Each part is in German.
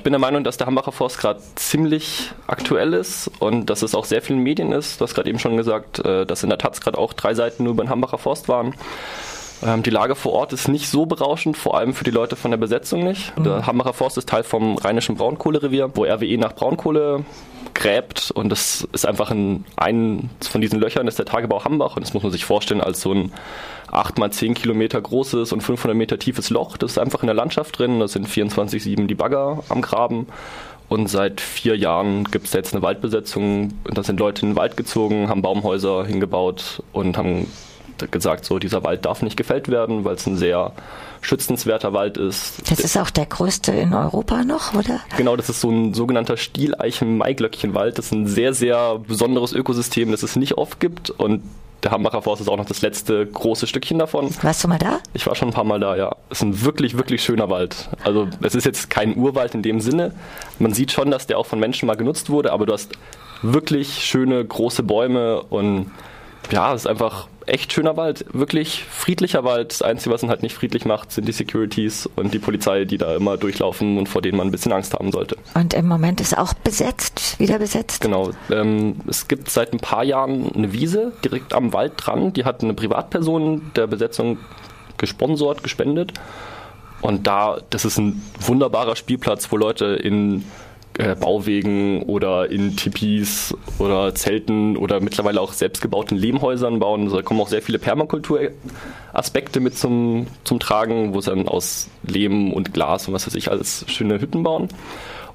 Ich bin der Meinung, dass der Hambacher Forst gerade ziemlich aktuell ist und dass es auch sehr vielen Medien ist. Du hast gerade eben schon gesagt, äh, dass in der Taz gerade auch drei Seiten nur über den Hambacher Forst waren. Ähm, die Lage vor Ort ist nicht so berauschend, vor allem für die Leute von der Besetzung nicht. Mhm. Der Hambacher Forst ist Teil vom Rheinischen Braunkohlerevier, wo RWE nach Braunkohle gräbt und das ist einfach ein, ein von diesen Löchern ist der Tagebau Hambach und das muss man sich vorstellen als so ein 8 mal 10 Kilometer großes und 500 Meter tiefes Loch. Das ist einfach in der Landschaft drin, da sind 24-7 die Bagger am Graben und seit vier Jahren gibt es jetzt eine Waldbesetzung. Da sind Leute in den Wald gezogen, haben Baumhäuser hingebaut und haben gesagt, so dieser Wald darf nicht gefällt werden, weil es ein sehr schützenswerter Wald ist. Das ist auch der größte in Europa noch, oder? Genau, das ist so ein sogenannter Stieleichen-Maiglöckchenwald. Das ist ein sehr, sehr besonderes Ökosystem, das es nicht oft gibt und der Hambacher Forst ist auch noch das letzte große Stückchen davon. Warst du mal da? Ich war schon ein paar Mal da, ja. Es ist ein wirklich, wirklich schöner Wald. Also es ist jetzt kein Urwald in dem Sinne. Man sieht schon, dass der auch von Menschen mal genutzt wurde, aber du hast wirklich schöne große Bäume und ja, es ist einfach echt schöner Wald, wirklich friedlicher Wald. Das Einzige, was ihn halt nicht friedlich macht, sind die Securities und die Polizei, die da immer durchlaufen und vor denen man ein bisschen Angst haben sollte. Und im Moment ist auch besetzt, wieder besetzt? Genau. Ähm, es gibt seit ein paar Jahren eine Wiese direkt am Wald dran. Die hat eine Privatperson der Besetzung gesponsert, gespendet. Und da, das ist ein wunderbarer Spielplatz, wo Leute in äh, Bauwegen oder in Tipis oder Zelten oder mittlerweile auch selbstgebauten Lehmhäusern bauen. Also da kommen auch sehr viele Permakulturaspekte mit zum, zum Tragen, wo sie dann aus Lehm und Glas und was weiß ich alles schöne Hütten bauen.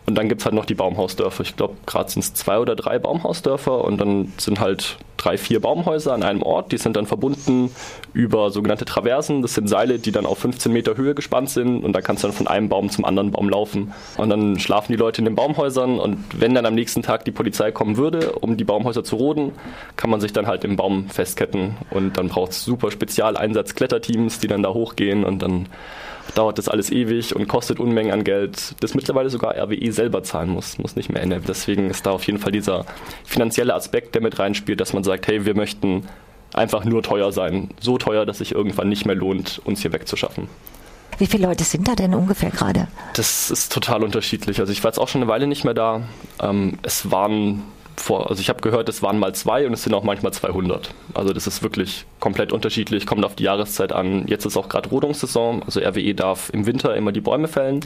Und dann gibt es halt noch die Baumhausdörfer. Ich glaube, gerade sind es zwei oder drei Baumhausdörfer und dann sind halt drei, vier Baumhäuser an einem Ort. Die sind dann verbunden über sogenannte Traversen. Das sind Seile, die dann auf 15 Meter Höhe gespannt sind und da kannst du dann von einem Baum zum anderen Baum laufen. Und dann schlafen die Leute in den Baumhäusern und wenn dann am nächsten Tag die Polizei kommen würde, um die Baumhäuser zu roden, kann man sich dann halt im Baum festketten und dann braucht es super Spezialeinsatz-Kletterteams, die dann da hochgehen und dann dauert das alles ewig und kostet Unmengen an Geld, das mittlerweile sogar RWE selber zahlen muss, muss nicht mehr ändern. Deswegen ist da auf jeden Fall dieser finanzielle Aspekt, der mit reinspielt, dass man sagt, hey, wir möchten einfach nur teuer sein. So teuer, dass sich irgendwann nicht mehr lohnt, uns hier wegzuschaffen. Wie viele Leute sind da denn ungefähr gerade? Das ist total unterschiedlich. Also ich war jetzt auch schon eine Weile nicht mehr da. Ähm, es waren vor, also ich habe gehört, es waren mal zwei und es sind auch manchmal 200. Also das ist wirklich komplett unterschiedlich, kommt auf die Jahreszeit an. Jetzt ist auch gerade Rodungssaison, also RWE darf im Winter immer die Bäume fällen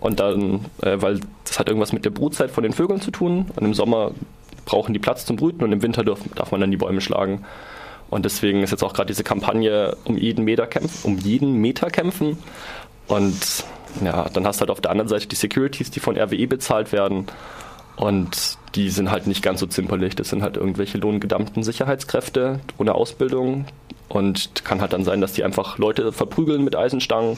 und dann, äh, weil das hat irgendwas mit der Brutzeit von den Vögeln zu tun und im Sommer brauchen die Platz zum Brüten und im Winter darf, darf man dann die Bäume schlagen. Und deswegen ist jetzt auch gerade diese Kampagne um jeden Meter kämpfen, um jeden Meter kämpfen. Und ja, dann hast du halt auf der anderen Seite die Securities, die von RWE bezahlt werden. Und die sind halt nicht ganz so zimperlich. Das sind halt irgendwelche lohngedammten Sicherheitskräfte ohne Ausbildung. Und kann halt dann sein, dass die einfach Leute verprügeln mit Eisenstangen.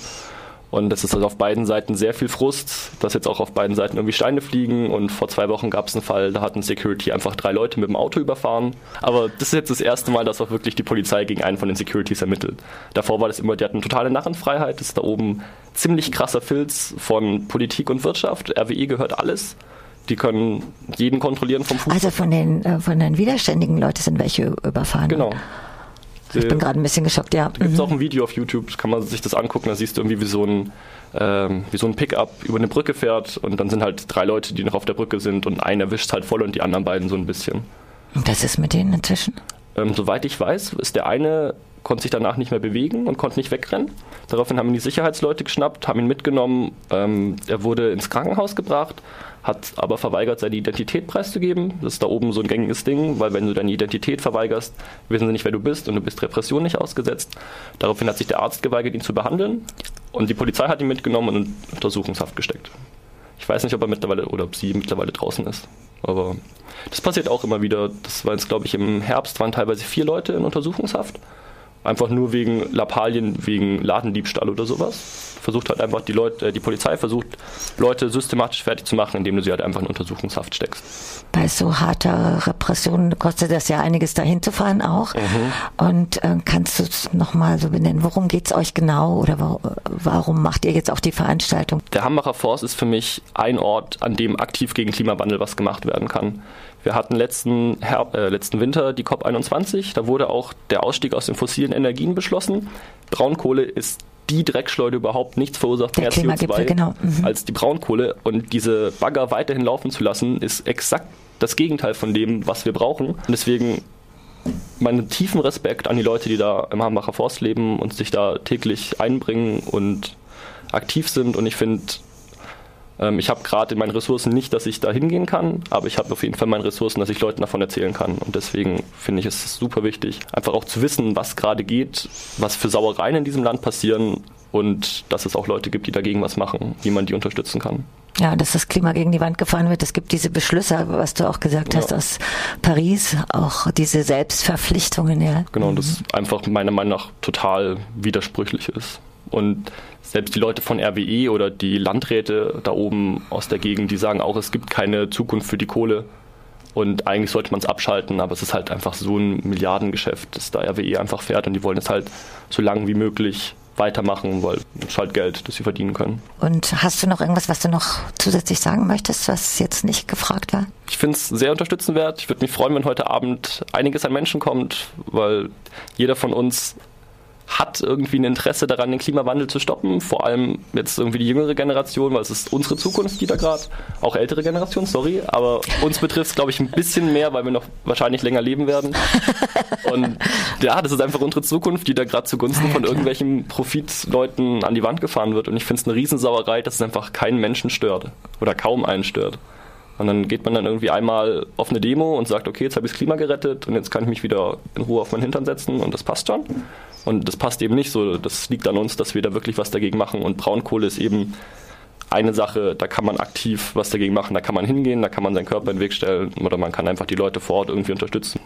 Und das ist also auf beiden Seiten sehr viel Frust, dass jetzt auch auf beiden Seiten irgendwie Steine fliegen. Und vor zwei Wochen gab es einen Fall, da hat ein Security einfach drei Leute mit dem Auto überfahren. Aber das ist jetzt das erste Mal, dass auch wirklich die Polizei gegen einen von den Securities ermittelt. Davor war das immer, die hatten totale Narrenfreiheit. Das ist da oben ziemlich krasser Filz von Politik und Wirtschaft. RWE gehört alles. Die können jeden kontrollieren vom Fuß. Also von den, äh, von den widerständigen Leuten sind welche überfahren. Genau. Ich bin gerade ein bisschen geschockt, ja. Da gibt es mhm. auch ein Video auf YouTube, kann man sich das angucken, da siehst du irgendwie, wie so ein, ähm, wie so ein Pickup über eine Brücke fährt und dann sind halt drei Leute, die noch auf der Brücke sind und einer erwischt halt voll und die anderen beiden so ein bisschen. Und was ist mit denen inzwischen? Ähm, soweit ich weiß, ist der eine konnte sich danach nicht mehr bewegen und konnte nicht wegrennen. Daraufhin haben ihn die Sicherheitsleute geschnappt, haben ihn mitgenommen. Ähm, er wurde ins Krankenhaus gebracht, hat aber verweigert, seine Identität preiszugeben. Das ist da oben so ein gängiges Ding, weil wenn du deine Identität verweigerst, wissen sie nicht, wer du bist und du bist Repression nicht ausgesetzt. Daraufhin hat sich der Arzt geweigert, ihn zu behandeln und die Polizei hat ihn mitgenommen und in Untersuchungshaft gesteckt. Ich weiß nicht, ob er mittlerweile oder ob sie mittlerweile draußen ist. Aber das passiert auch immer wieder. Das war jetzt, glaube ich, im Herbst waren teilweise vier Leute in Untersuchungshaft. Einfach nur wegen Lappalien, wegen Ladendiebstahl oder sowas. Versucht halt einfach die Leute, äh, die Polizei versucht, Leute systematisch fertig zu machen, indem du sie halt einfach in Untersuchungshaft steckst. Bei so harter Repression kostet das ja einiges dahin zu fahren auch. Mhm. Und äh, kannst du es nochmal so benennen? Worum geht es euch genau oder wo, warum macht ihr jetzt auch die Veranstaltung? Der Hambacher Forst ist für mich ein Ort, an dem aktiv gegen Klimawandel was gemacht werden kann. Wir hatten letzten, Herb äh, letzten Winter die COP21, da wurde auch der Ausstieg aus den fossilen Energien beschlossen. Braunkohle ist die Dreckschleuder überhaupt nichts verursacht Der mehr Klimagipfel, CO2 genau. Mhm. als die Braunkohle. Und diese Bagger weiterhin laufen zu lassen, ist exakt das Gegenteil von dem, was wir brauchen. Und deswegen meinen tiefen Respekt an die Leute, die da im Hambacher Forst leben und sich da täglich einbringen und aktiv sind. Und ich finde, ähm, ich habe gerade in meinen Ressourcen nicht, dass ich da hingehen kann, aber ich habe auf jeden Fall meine Ressourcen, dass ich Leuten davon erzählen kann. Und deswegen finde ich es super wichtig, einfach auch zu wissen, was gerade geht, was für Sauereien in diesem Land passieren und dass es auch Leute gibt, die dagegen was machen, wie man die unterstützen kann. Ja, dass das Klima gegen die Wand gefahren wird. Es gibt diese Beschlüsse, was du auch gesagt hast Ja. aus Paris, auch diese Selbstverpflichtungen, ja. Genau, und das einfach meiner Meinung nach total widersprüchlich ist. Und selbst die Leute von RWE oder die Landräte da oben aus der Gegend, die sagen auch, es gibt keine Zukunft für die Kohle. Und eigentlich sollte man es abschalten, aber es ist halt einfach so ein Milliardengeschäft, das da RWE einfach fährt und die wollen es halt so lange wie möglich weitermachen, weil es halt Geld, das sie verdienen können. Und hast du noch irgendwas, was du noch zusätzlich sagen möchtest, was jetzt nicht gefragt war? Ich finde es sehr unterstützenswert. Ich würde mich freuen, wenn heute Abend einiges an Menschen kommt, weil jeder von uns hat irgendwie ein Interesse daran, den Klimawandel zu stoppen. Vor allem jetzt irgendwie die jüngere Generation, weil es ist unsere Zukunft, die da gerade, auch ältere Generation, sorry, aber uns betrifft es, glaube ich, ein bisschen mehr, weil wir noch wahrscheinlich länger leben werden. Und ja, das ist einfach unsere Zukunft, die da gerade zugunsten von irgendwelchen Profitleuten an die Wand gefahren wird. Und ich finde es eine Riesensauerei, dass es einfach keinen Menschen stört oder kaum einen stört. Und dann geht man dann irgendwie einmal auf eine Demo und sagt, okay, jetzt habe ich das Klima gerettet und jetzt kann ich mich wieder in Ruhe auf meinen Hintern setzen und das passt schon. Und das passt eben nicht so. Das liegt an uns, dass wir da wirklich was dagegen machen. Und Braunkohle ist eben eine Sache, da kann man aktiv was dagegen machen. Da kann man hingehen, da kann man seinen Körper in den Weg stellen oder man kann einfach die Leute vor Ort irgendwie unterstützen.